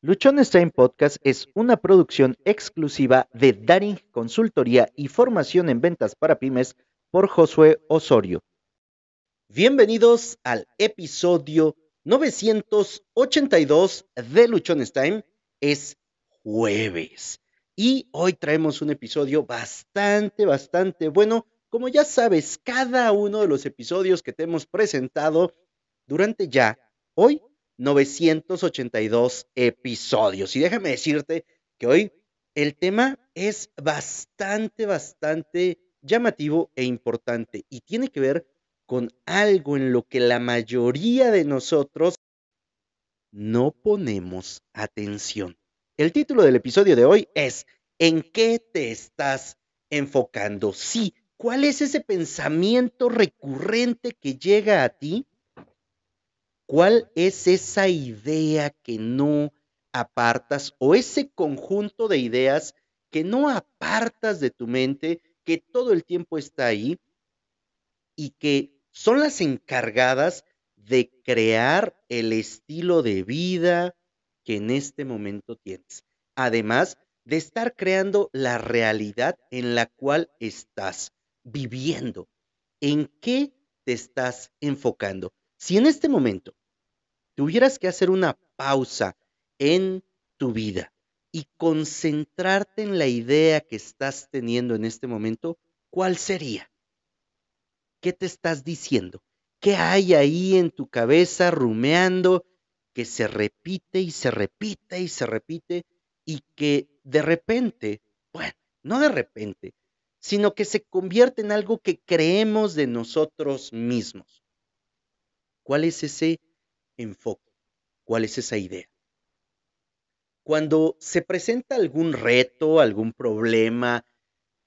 Luchones Time Podcast es una producción exclusiva de Daring Consultoría y Formación en Ventas para Pymes por Josué Osorio. Bienvenidos al episodio 982 de Luchones Time. Es jueves y hoy traemos un episodio bastante, bastante bueno. Como ya sabes, cada uno de los episodios que te hemos presentado durante ya hoy 982 episodios. Y déjame decirte que hoy el tema es bastante, bastante llamativo e importante y tiene que ver con algo en lo que la mayoría de nosotros no ponemos atención. El título del episodio de hoy es ¿En qué te estás enfocando? Sí, ¿cuál es ese pensamiento recurrente que llega a ti ¿Cuál es esa idea que no apartas o ese conjunto de ideas que no apartas de tu mente, que todo el tiempo está ahí y que son las encargadas de crear el estilo de vida que en este momento tienes? Además de estar creando la realidad en la cual estás viviendo. ¿En qué te estás enfocando? Si en este momento tuvieras que hacer una pausa en tu vida y concentrarte en la idea que estás teniendo en este momento, ¿cuál sería? ¿Qué te estás diciendo? ¿Qué hay ahí en tu cabeza rumeando que se repite y se repite y se repite y que de repente, bueno, no de repente, sino que se convierte en algo que creemos de nosotros mismos? ¿Cuál es ese enfoque. ¿Cuál es esa idea? Cuando se presenta algún reto, algún problema,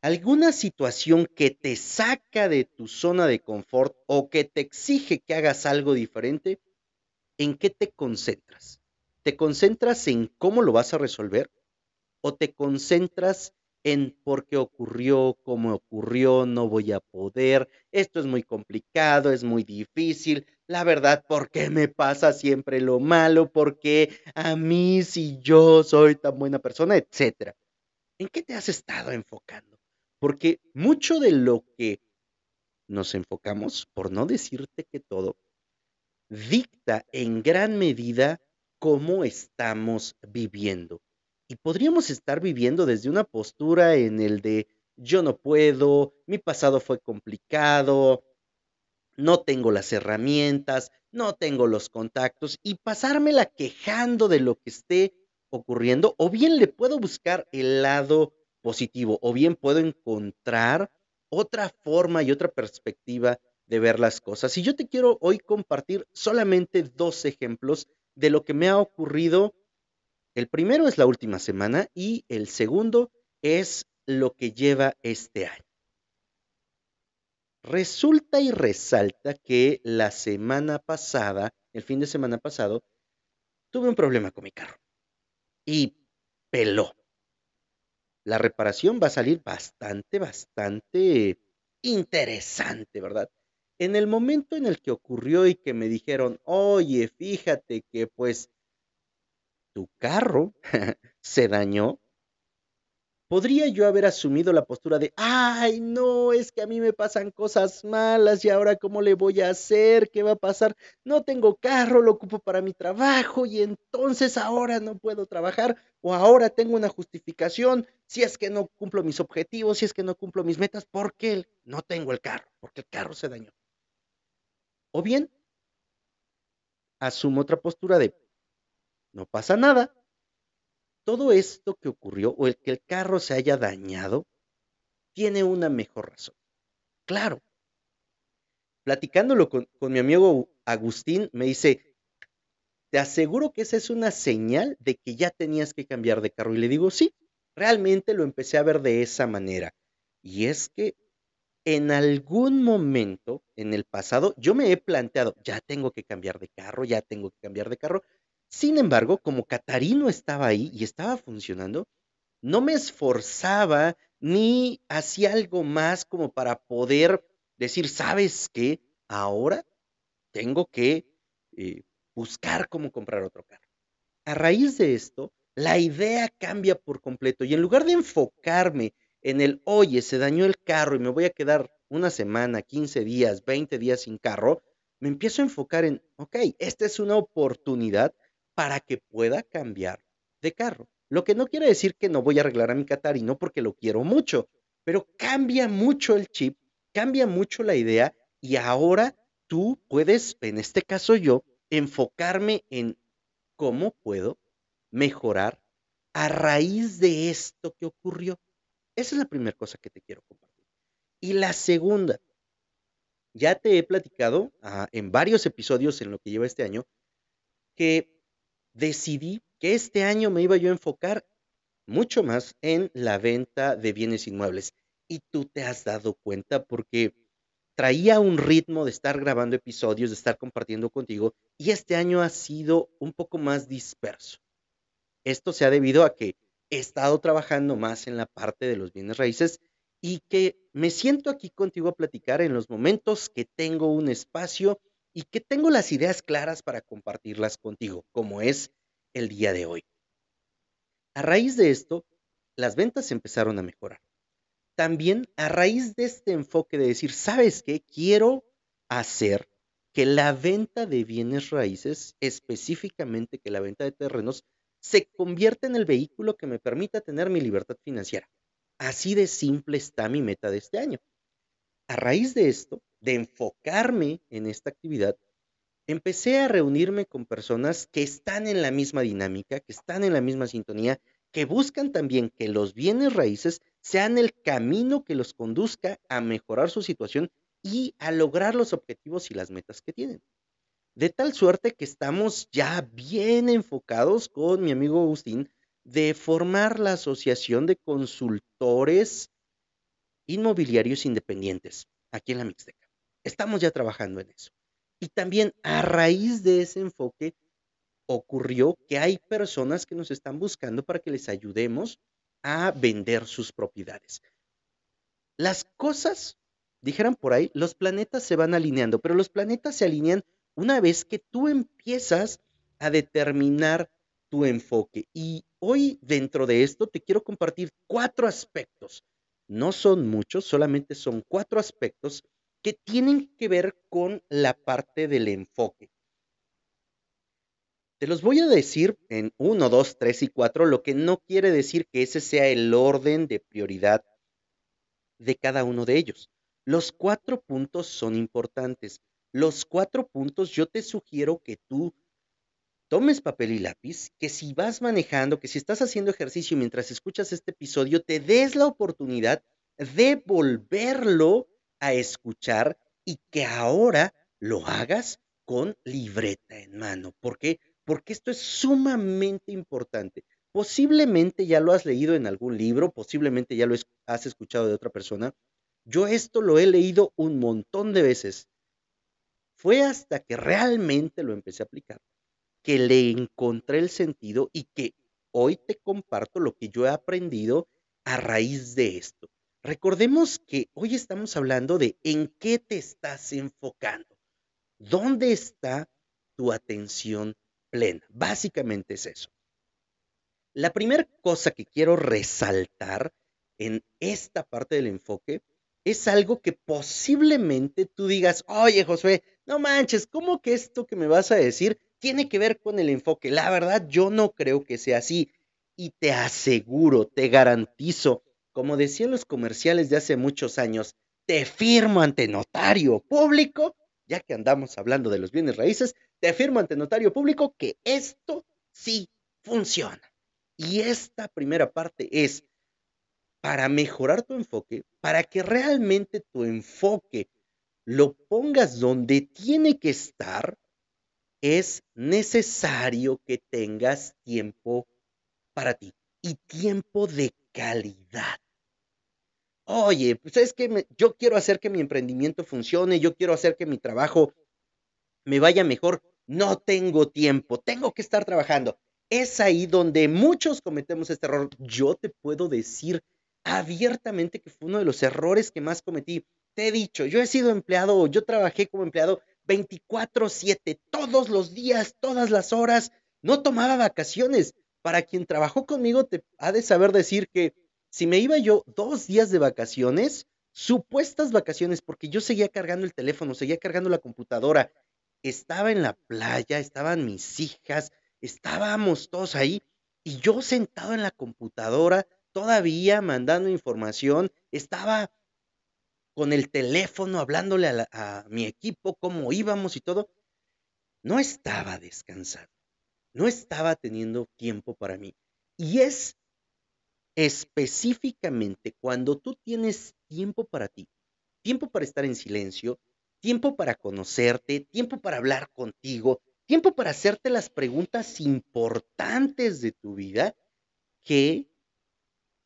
alguna situación que te saca de tu zona de confort o que te exige que hagas algo diferente, ¿en qué te concentras? ¿Te concentras en cómo lo vas a resolver? ¿O te concentras en por qué ocurrió, cómo ocurrió, no voy a poder, esto es muy complicado, es muy difícil, la verdad, ¿por qué me pasa siempre lo malo? ¿Por qué a mí si yo soy tan buena persona, etcétera? ¿En qué te has estado enfocando? Porque mucho de lo que nos enfocamos, por no decirte que todo, dicta en gran medida cómo estamos viviendo. Y podríamos estar viviendo desde una postura en el de yo no puedo, mi pasado fue complicado, no tengo las herramientas, no tengo los contactos y pasármela quejando de lo que esté ocurriendo, o bien le puedo buscar el lado positivo, o bien puedo encontrar otra forma y otra perspectiva de ver las cosas. Y yo te quiero hoy compartir solamente dos ejemplos de lo que me ha ocurrido el primero es la última semana y el segundo es lo que lleva este año. Resulta y resalta que la semana pasada, el fin de semana pasado, tuve un problema con mi carro y peló. La reparación va a salir bastante, bastante interesante, ¿verdad? En el momento en el que ocurrió y que me dijeron, oye, fíjate que pues tu carro se dañó, podría yo haber asumido la postura de, ay, no, es que a mí me pasan cosas malas y ahora cómo le voy a hacer, qué va a pasar, no tengo carro, lo ocupo para mi trabajo y entonces ahora no puedo trabajar o ahora tengo una justificación si es que no cumplo mis objetivos, si es que no cumplo mis metas, porque no tengo el carro, porque el carro se dañó. O bien, asumo otra postura de, no pasa nada. Todo esto que ocurrió o el que el carro se haya dañado tiene una mejor razón. Claro. Platicándolo con, mi amigo Agustín, me dice, te aseguro que esa es una señal de que ya tenías que cambiar de carro. Y le digo, sí, realmente lo empecé a ver de esa manera. Y es que en algún momento en el pasado yo me he planteado, ya tengo que cambiar de carro, ya tengo que cambiar de carro, sin embargo, como Catarino estaba ahí y estaba funcionando, no me esforzaba ni hacía algo más como para poder decir, ¿sabes qué? Ahora tengo que eh, buscar cómo comprar otro carro. a raíz de esto, la idea cambia por completo y en lugar de enfocarme en el, oye, se dañó el carro y me voy a quedar una semana, 15 días, 20 días sin carro, me empiezo a enfocar en, ok, esta es una oportunidad para que pueda cambiar de carro. Lo que no quiere decir que no voy a arreglar a mi Catarino porque lo quiero mucho, pero cambia mucho el chip, cambia mucho la idea y ahora tú puedes, en este caso yo, enfocarme en cómo puedo mejorar a raíz de esto que ocurrió. Esa es la primera cosa que te quiero compartir. Y la segunda, ya te he platicado ah, en varios episodios en lo que lleva este año que decidí que este año me iba yo a enfocar mucho más en la venta de bienes inmuebles. Y tú te has dado cuenta porque traía un ritmo de estar grabando episodios, de estar compartiendo contigo, y este año ha sido un poco más disperso. Esto se ha debido a que he estado trabajando más en la parte de los bienes raíces y que me siento aquí contigo a platicar en los momentos que tengo un espacio y que tengo las ideas claras para compartirlas contigo, como es el día de hoy. A raíz de esto, las ventas empezaron a mejorar. También a raíz de este enfoque de decir, ¿sabes qué? Quiero hacer que la venta de bienes raíces, específicamente que la venta de terrenos, se convierta en el vehículo que me permita tener mi libertad financiera. Así de simple está mi meta de este año. A raíz de esto, de enfocarme en esta actividad, empecé a reunirme con personas que están en la misma dinámica, que están en la misma sintonía, que buscan también que los bienes raíces sean el camino que los conduzca a mejorar su situación y a lograr los objetivos y las metas que tienen. De tal suerte que estamos ya bien enfocados con mi amigo Agustín de formar la Asociación de Consultores Inmobiliarios Independientes aquí en la Mixteca. Estamos ya trabajando en eso. Y también a raíz de ese enfoque ocurrió que hay personas que nos están buscando para que les ayudemos a vender sus propiedades. Las cosas, dijeran por ahí, los planetas se van alineando, pero los planetas se alinean una vez que tú empiezas a determinar tu enfoque. Y hoy dentro de esto te quiero compartir cuatro aspectos. No son muchos, solamente son cuatro aspectos que tienen que ver con la parte del enfoque. Te los voy a decir en uno, dos, tres y cuatro, lo que no quiere decir que ese sea el orden de prioridad de cada uno de ellos. Los cuatro puntos son importantes. Los cuatro puntos yo te sugiero que tú tomes papel y lápiz, que si vas manejando, que si estás haciendo ejercicio mientras escuchas este episodio, te des la oportunidad de volverlo a escuchar y que ahora lo hagas con libreta en mano. ¿Por qué? Porque esto es sumamente importante. Posiblemente ya lo has leído en algún libro, posiblemente ya lo has escuchado de otra persona. Yo esto lo he leído un montón de veces. Fue hasta que realmente lo empecé a aplicar que le encontré el sentido y que hoy te comparto lo que yo he aprendido a raíz de esto. Recordemos que hoy estamos hablando de en qué te estás enfocando. ¿Dónde está tu atención plena? Básicamente es eso. La primera cosa que quiero resaltar en esta parte del enfoque es algo que posiblemente tú digas, oye Josué, no manches, ¿cómo que esto que me vas a decir tiene que ver con el enfoque? La verdad, yo no creo que sea así. Y te aseguro, te garantizo como decían los comerciales de hace muchos años, te firmo ante notario público, ya que andamos hablando de los bienes raíces, te firmo ante notario público que esto sí funciona. Y esta primera parte es para mejorar tu enfoque, para que realmente tu enfoque lo pongas donde tiene que estar, es necesario que tengas tiempo para ti y tiempo de calidad. Oye, pues es que yo quiero hacer que mi emprendimiento funcione, yo quiero hacer que mi trabajo me vaya mejor. No tengo tiempo, tengo que estar trabajando. Es ahí donde muchos cometemos este error. Yo te puedo decir abiertamente que fue uno de los errores que más cometí. Te he dicho, yo he sido empleado, yo trabajé como empleado 24/7, todos los días, todas las horas, no tomaba vacaciones. Para quien trabajó conmigo te ha de saber decir que si me iba yo dos días de vacaciones, supuestas vacaciones, porque yo seguía cargando el teléfono, seguía cargando la computadora, estaba en la playa, estaban mis hijas, estábamos todos ahí y yo sentado en la computadora, todavía mandando información, estaba con el teléfono hablándole a, a mi equipo cómo íbamos y todo. No estaba descansando, no estaba teniendo tiempo para mí. Y es específicamente cuando tú tienes tiempo para ti, tiempo para estar en silencio, tiempo para conocerte, tiempo para hablar contigo, tiempo para hacerte las preguntas importantes de tu vida que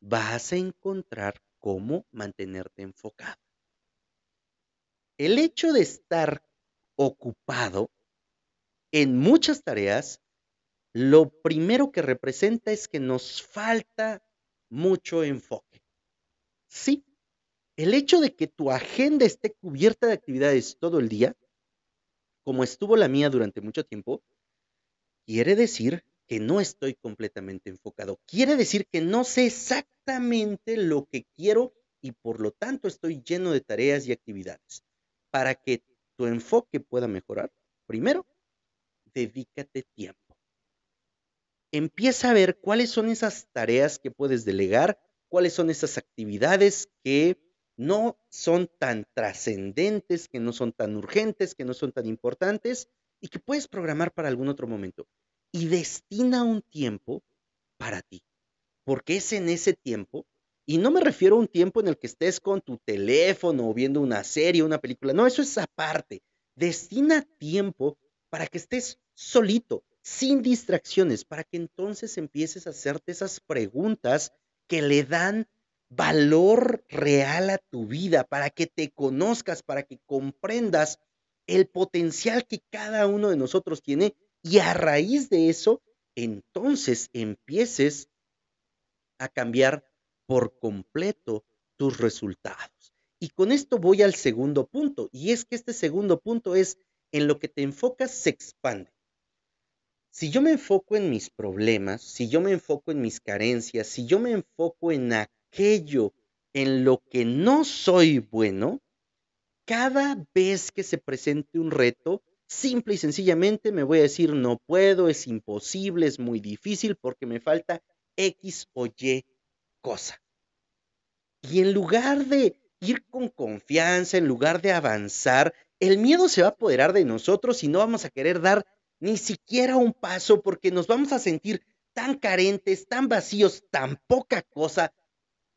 vas a encontrar cómo mantenerte enfocado. El hecho de estar ocupado en muchas tareas, lo primero que representa es que nos falta mucho enfoque. Sí, el hecho de que tu agenda esté cubierta de actividades todo el día, como estuvo la mía durante mucho tiempo, quiere decir que no estoy completamente enfocado. Quiere decir que no sé exactamente lo que quiero y por lo tanto estoy lleno de tareas y actividades. Para que tu enfoque pueda mejorar, primero, dedícate tiempo empieza a ver cuáles son esas tareas que puedes delegar, cuáles son esas actividades que no son tan trascendentes, que no son tan urgentes, que no son tan importantes y que puedes programar para algún otro momento. Y destina un tiempo para ti, porque es en ese tiempo, y no me refiero a un tiempo en el que estés con tu teléfono o viendo una serie, una película, no, eso es aparte. Destina tiempo para que estés solito, sin distracciones, para que entonces empieces a hacerte esas preguntas que le dan valor real a tu vida, para que te conozcas, para que comprendas el potencial que cada uno de nosotros tiene y a raíz de eso, entonces empieces a cambiar por completo tus resultados. Y con esto voy al segundo punto, y es que este segundo punto es en lo que te enfocas se expande. Si yo me enfoco en mis problemas, si yo me enfoco en mis carencias, si yo me enfoco en aquello en lo que no soy bueno, cada vez que se presente un reto, simple y sencillamente me voy a decir no puedo, es imposible, es muy difícil porque me falta X o Y cosa. Y en lugar de ir con confianza, en lugar de avanzar, el miedo se va a apoderar de nosotros y no vamos a querer dar ni siquiera un paso porque nos vamos a sentir tan carentes, tan vacíos, tan poca cosa,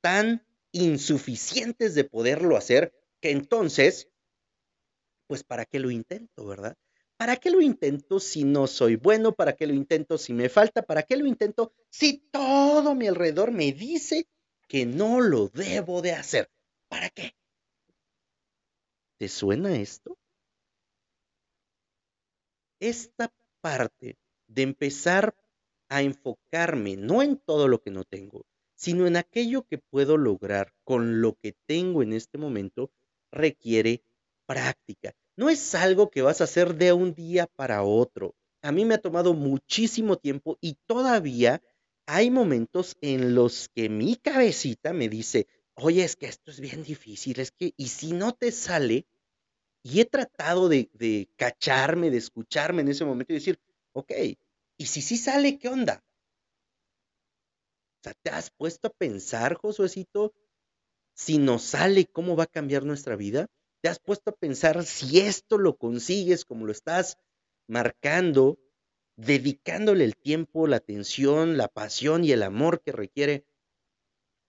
tan insuficientes de poderlo hacer, que entonces, pues ¿para qué lo intento, verdad? ¿Para qué lo intento si no soy bueno? ¿Para qué lo intento si me falta? ¿Para qué lo intento si todo mi alrededor me dice que no lo debo de hacer? ¿Para qué? ¿Te suena esto? Esta parte de empezar a enfocarme no en todo lo que no tengo, sino en aquello que puedo lograr con lo que tengo en este momento, requiere práctica. No es algo que vas a hacer de un día para otro. A mí me ha tomado muchísimo tiempo y todavía hay momentos en los que mi cabecita me dice, oye, es que esto es bien difícil, es que, y si no te sale, y he tratado de, cacharme, de escucharme en ese momento y decir, ok, ¿y si sí sale, qué onda? O sea, ¿te has puesto a pensar, Josuecito, si nos sale, cómo va a cambiar nuestra vida? ¿Te has puesto a pensar si esto lo consigues como lo estás marcando, dedicándole el tiempo, la atención, la pasión y el amor que requiere?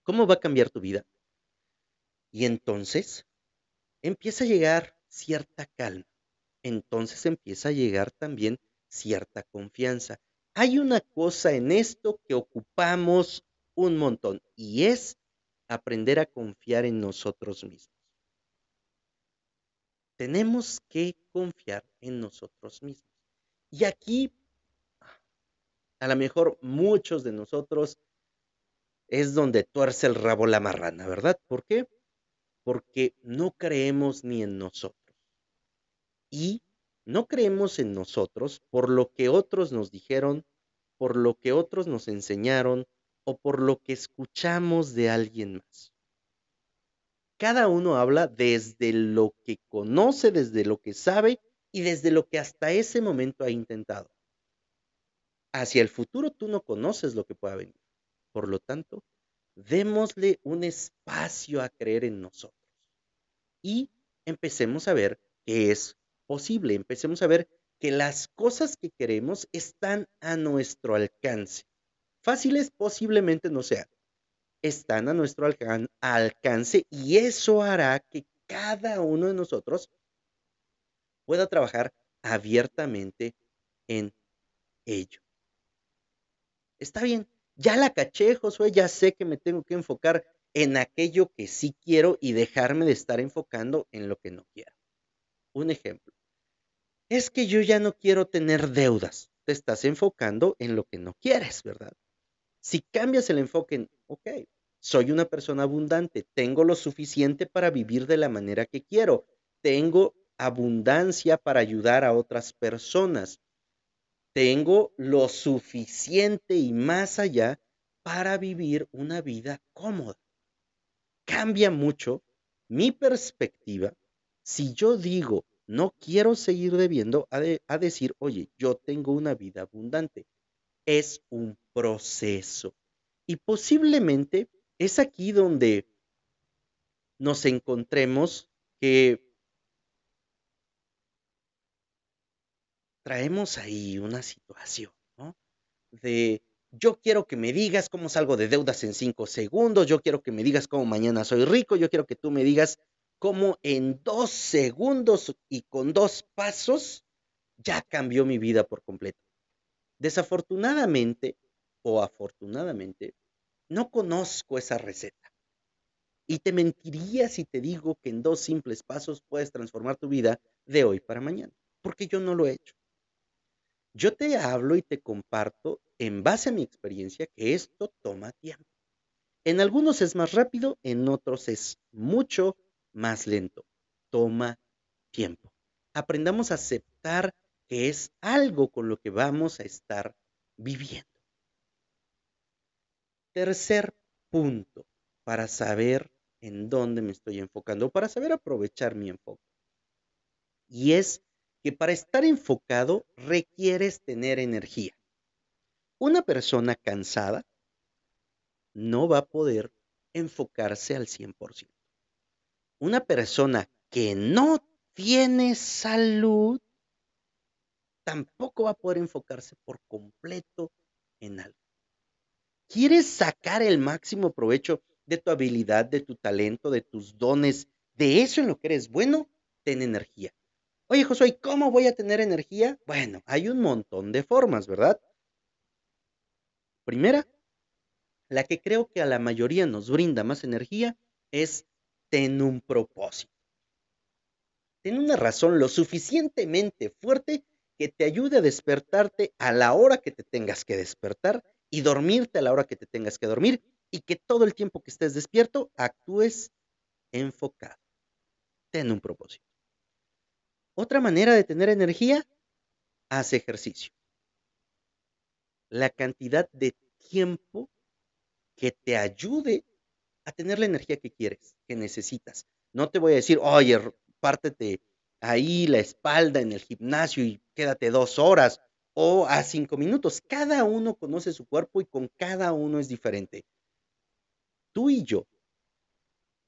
¿Cómo va a cambiar tu vida? Y entonces empieza a llegar cierta calma. Entonces empieza a llegar también cierta confianza. Hay una cosa en esto que ocupamos un montón y es aprender a confiar en nosotros mismos. Tenemos que confiar en nosotros mismos. Y aquí, a lo mejor muchos de nosotros es donde tuerce el rabo la marrana, ¿verdad? ¿Por qué? Porque no creemos ni en nosotros y no creemos en nosotros por lo que otros nos dijeron por lo que otros nos enseñaron o por lo que escuchamos de alguien más. Cada uno habla desde lo que conoce, desde lo que sabe y desde lo que hasta ese momento ha intentado. Hacia el futuro tú no conoces lo que pueda venir. Por lo tanto, démosle un espacio a creer en nosotros y empecemos a ver que es posible, empecemos a ver que las cosas que queremos están a nuestro alcance. Fáciles posiblemente no sean, están a nuestro alcance y eso hará que cada uno de nosotros pueda trabajar abiertamente en ello. Está bien, ya la caché, Josué, ya sé que me tengo que enfocar en aquello que sí quiero y dejarme de estar enfocando en lo que no quiero. Un ejemplo, es que yo ya no quiero tener deudas. Te estás enfocando en lo que no quieres, ¿verdad? Si cambias el enfoque en, ok, soy una persona abundante, tengo lo suficiente para vivir de la manera que quiero, tengo abundancia para ayudar a otras personas, tengo lo suficiente y más allá para vivir una vida cómoda. Cambia mucho mi perspectiva si yo digo, no quiero seguir debiendo, a, a, decir, oye, yo tengo una vida abundante. Es un proceso. Y posiblemente es aquí donde nos encontremos que traemos ahí una situación, ¿no? De yo quiero que me digas cómo salgo de deudas en cinco segundos, yo quiero que me digas cómo mañana soy rico, yo quiero que tú me digas cómo en dos segundos y con dos pasos ya cambió mi vida por completo. Desafortunadamente o afortunadamente, no conozco esa receta. Y te mentiría si te digo que en dos simples pasos puedes transformar tu vida de hoy para mañana, porque yo no lo he hecho. Yo te hablo y te comparto en base a mi experiencia que esto toma tiempo. En algunos es más rápido, en otros es mucho más lento. Toma tiempo. Aprendamos a aceptar que es algo con lo que vamos a estar viviendo. Tercer punto para saber en dónde me estoy enfocando, para saber aprovechar mi enfoque. Y es que para estar enfocado requieres tener energía. Una persona cansada no va a poder enfocarse al 100%. Una persona que no tiene salud tampoco va a poder enfocarse por completo en algo. ¿Quieres sacar el máximo provecho de tu habilidad, de tu talento, de tus dones, de eso en lo que eres bueno? Ten energía. Oye, Josué, ¿cómo voy a tener energía? Bueno, hay un montón de formas, ¿verdad? Primera, la que creo que a la mayoría nos brinda más energía es ten un propósito. Ten una razón lo suficientemente fuerte que te ayude a despertarte a la hora que te tengas que despertar y dormirte a la hora que te tengas que dormir y que todo el tiempo que estés despierto actúes enfocado. Ten un propósito. Otra manera de tener energía, haz ejercicio. La cantidad de tiempo que te ayude a tener la energía que quieres, que necesitas. No te voy a decir, oye, pártete ahí la espalda en el gimnasio y quédate dos horas o a cinco minutos. Cada uno conoce su cuerpo y con cada uno es diferente. Tú y yo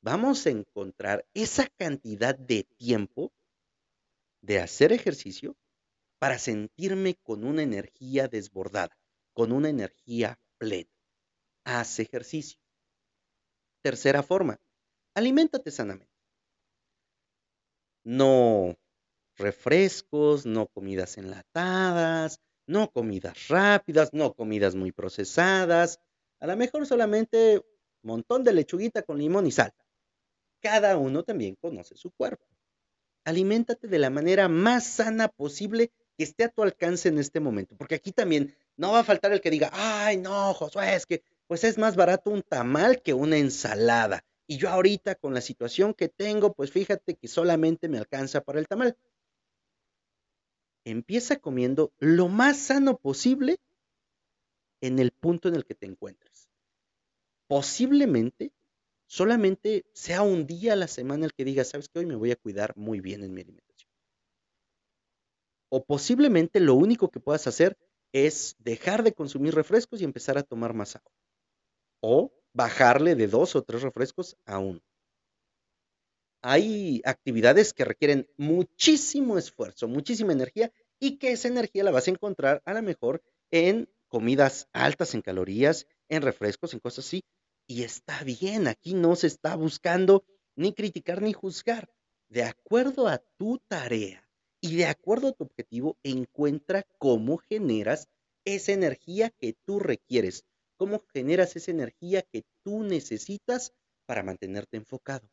vamos a encontrar esa cantidad de tiempo de hacer ejercicio para sentirme con una energía desbordada, con una energía plena. Haz ejercicio. Tercera forma, aliméntate sanamente. No refrescos, no comidas enlatadas, no comidas rápidas, no comidas muy procesadas. A lo mejor solamente un montón de lechuguita con limón y sal. Cada uno también conoce su cuerpo aliméntate de la manera más sana posible que esté a tu alcance en este momento. Porque aquí también no va a faltar el que diga, ay, no, Josué, es que pues es más barato un tamal que una ensalada. Y yo ahorita con la situación que tengo, pues fíjate que solamente me alcanza para el tamal. Empieza comiendo lo más sano posible en el punto en el que te encuentres. Posiblemente solamente sea un día a la semana el que digas, sabes que hoy me voy a cuidar muy bien en mi alimentación. O posiblemente lo único que puedas hacer es dejar de consumir refrescos y empezar a tomar más agua. O bajarle de dos o tres refrescos a uno. Hay actividades que requieren muchísimo esfuerzo, muchísima energía y que esa energía la vas a encontrar a lo mejor en comidas altas en calorías, en refrescos, en cosas así. Y está bien, aquí no se está buscando ni criticar ni juzgar. De acuerdo a tu tarea y de acuerdo a tu objetivo, encuentra cómo generas esa energía que tú requieres, cómo generas esa energía que tú necesitas para mantenerte enfocado.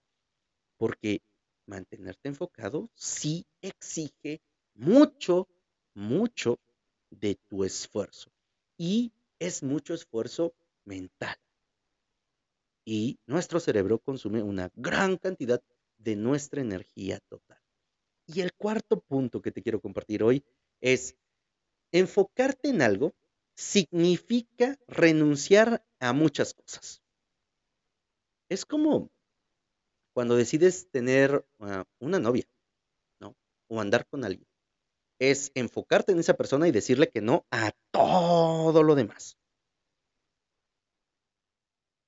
Porque mantenerte enfocado sí exige mucho, mucho de tu esfuerzo. Y es mucho esfuerzo mental. Y nuestro cerebro consume una gran cantidad de nuestra energía total. Y el cuarto punto que te quiero compartir hoy es enfocarte en algo significa renunciar a muchas cosas. Es como cuando decides tener uh, una novia, ¿no? O andar con alguien. Es enfocarte en esa persona y decirle que no a todo lo demás.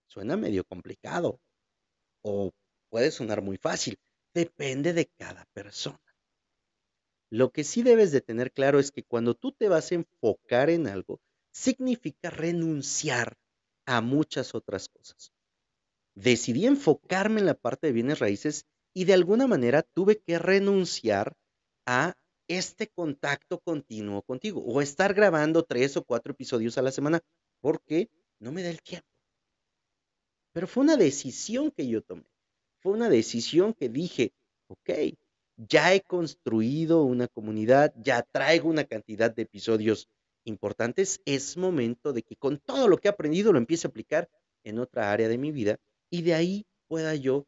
Suena medio complicado o puede sonar muy fácil. Depende de cada persona. Lo que sí debes de tener claro es que cuando tú te vas a enfocar en algo, significa renunciar a muchas otras cosas. Decidí enfocarme en la parte de bienes raíces y de alguna manera tuve que renunciar a este contacto continuo contigo o estar grabando tres o cuatro episodios a la semana porque no me da el tiempo. Pero fue una decisión que yo tomé. Fue una decisión que dije, ok, ya he construido una comunidad, ya traigo una cantidad de episodios importantes, es momento de que con todo lo que he aprendido lo empiece a aplicar en otra área de mi vida y de ahí pueda yo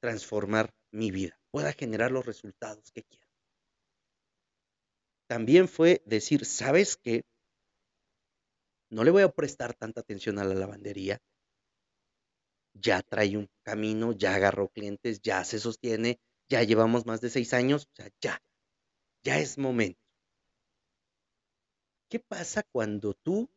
transformar mi vida, pueda generar los resultados que quiero. También fue decir, ¿sabes qué? No le voy a prestar tanta atención a la lavandería. Ya trae un camino, ya agarró clientes, ya se sostiene, ya llevamos más de seis años, o sea, ya, ya es momento. ¿Qué pasa cuando tú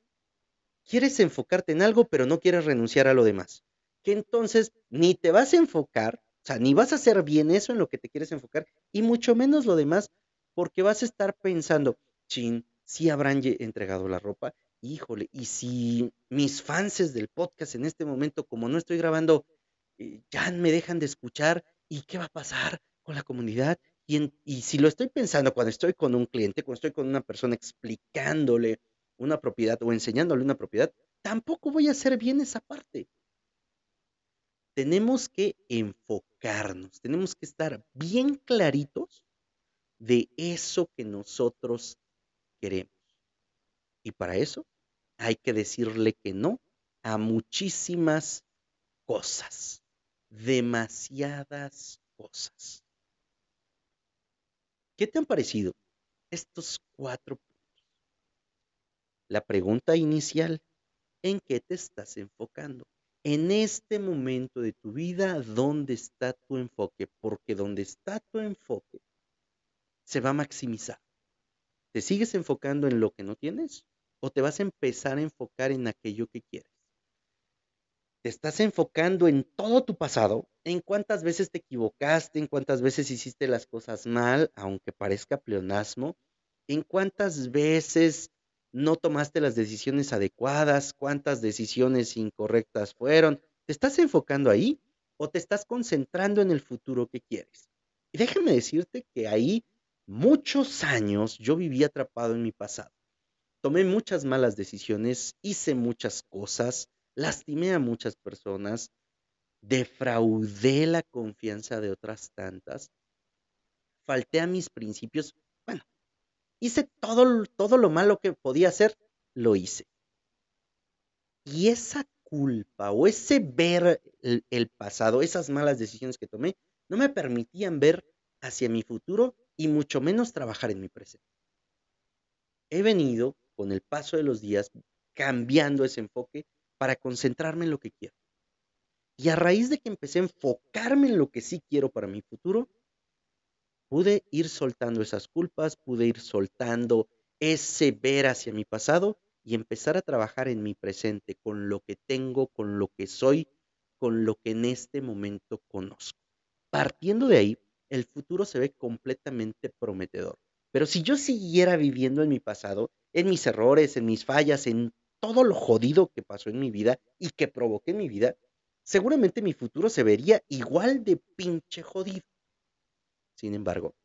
quieres enfocarte en algo, pero no quieres renunciar a lo demás? Que entonces ni te vas a enfocar, o sea, ni vas a hacer bien eso en lo que te quieres enfocar, y mucho menos lo demás, porque vas a estar pensando, chin, si habrán entregado la ropa, híjole, y si mis fans del podcast en este momento, como no estoy grabando, eh, ya me dejan de escuchar, ¿y qué va a pasar con la comunidad? Y, si lo estoy pensando cuando estoy con un cliente, cuando estoy con una persona explicándole una propiedad o enseñándole una propiedad, tampoco voy a hacer bien esa parte. Tenemos que enfocarnos, tenemos que estar bien claritos de eso que nosotros queremos. Y para eso hay que decirle que no a muchísimas cosas demasiadas cosas. ¿Qué te han parecido estos cuatro puntos? La pregunta inicial, ¿en qué te estás enfocando? En este momento de tu vida, ¿dónde está tu enfoque? Porque donde está tu enfoque, se va a maximizar. ¿Te sigues enfocando en lo que no tienes? ¿O te vas a empezar a enfocar en aquello que quieres? Te estás enfocando en todo tu pasado, en cuántas veces te equivocaste, en cuántas veces hiciste las cosas mal, aunque parezca pleonasmo, en cuántas veces no tomaste las decisiones adecuadas, cuántas decisiones incorrectas fueron. ¿Te estás enfocando ahí o te estás concentrando en el futuro que quieres? Y déjame decirte que ahí muchos años yo viví atrapado en mi pasado. Tomé muchas malas decisiones, hice muchas cosas, lastimé a muchas personas, defraudé la confianza de otras tantas, falté a mis principios, bueno, hice todo, todo lo malo que podía hacer, lo hice. Y esa culpa o ese ver el, el pasado, esas malas decisiones que tomé, no me permitían ver hacia mi futuro y mucho menos trabajar en mi presente. He venido, con el paso de los días, cambiando ese enfoque para concentrarme en lo que quiero. Y a raíz de que empecé a enfocarme en lo que sí quiero para mi futuro, pude ir soltando esas culpas, pude ir soltando ese ver hacia mi pasado y empezar a trabajar en mi presente, con lo que tengo, con lo que soy, con lo que en este momento conozco. Partiendo de ahí, el futuro se ve completamente prometedor. Pero si yo siguiera viviendo en mi pasado, en mis errores, en mis fallas, en todo lo jodido que pasó en mi vida y que provoqué en mi vida, seguramente mi futuro se vería igual de pinche jodido. Sin embargo,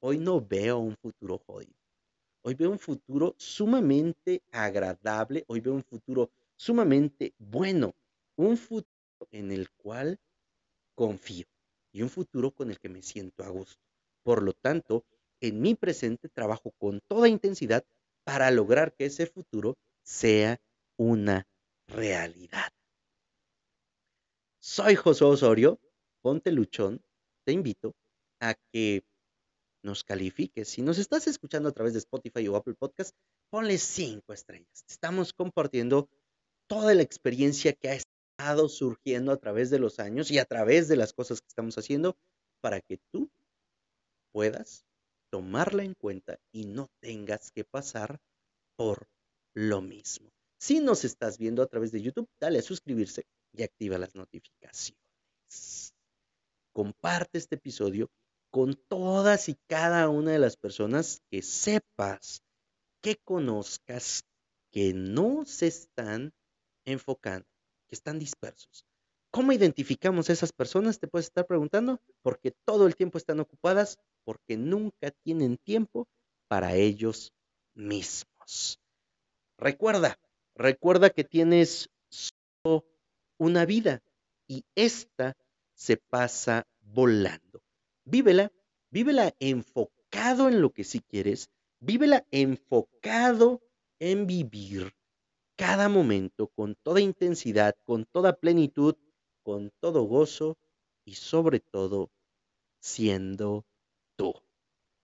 hoy no veo un futuro jodido. Hoy veo un futuro sumamente agradable, hoy veo un futuro sumamente bueno, un futuro en el cual confío y un futuro con el que me siento a gusto. Por lo tanto, en mi presente trabajo con toda intensidad para lograr que ese futuro sea una realidad. Soy José Osorio, ponte luchón, te invito a que nos califiques. Si nos estás escuchando a través de Spotify o Apple Podcast, ponle cinco estrellas. Estamos compartiendo toda la experiencia que ha estado surgiendo a través de los años y a través de las cosas que estamos haciendo para que tú puedas tomarla en cuenta y no tengas que pasar por lo mismo. Si nos estás viendo a través de YouTube, dale a suscribirse y activa las notificaciones. Comparte este episodio con todas y cada una de las personas que sepas, que conozcas, que no se están enfocando, que están dispersos. ¿Cómo identificamos a esas personas? Te puedes estar preguntando, porque todo el tiempo están ocupadas, porque nunca tienen tiempo para ellos mismos. Recuerda, recuerda que tienes solo una vida y esta se pasa volando. Vívela, vívela enfocado en lo que sí quieres, vívela enfocado en vivir cada momento con toda intensidad, con toda plenitud, con todo gozo y sobre todo siendo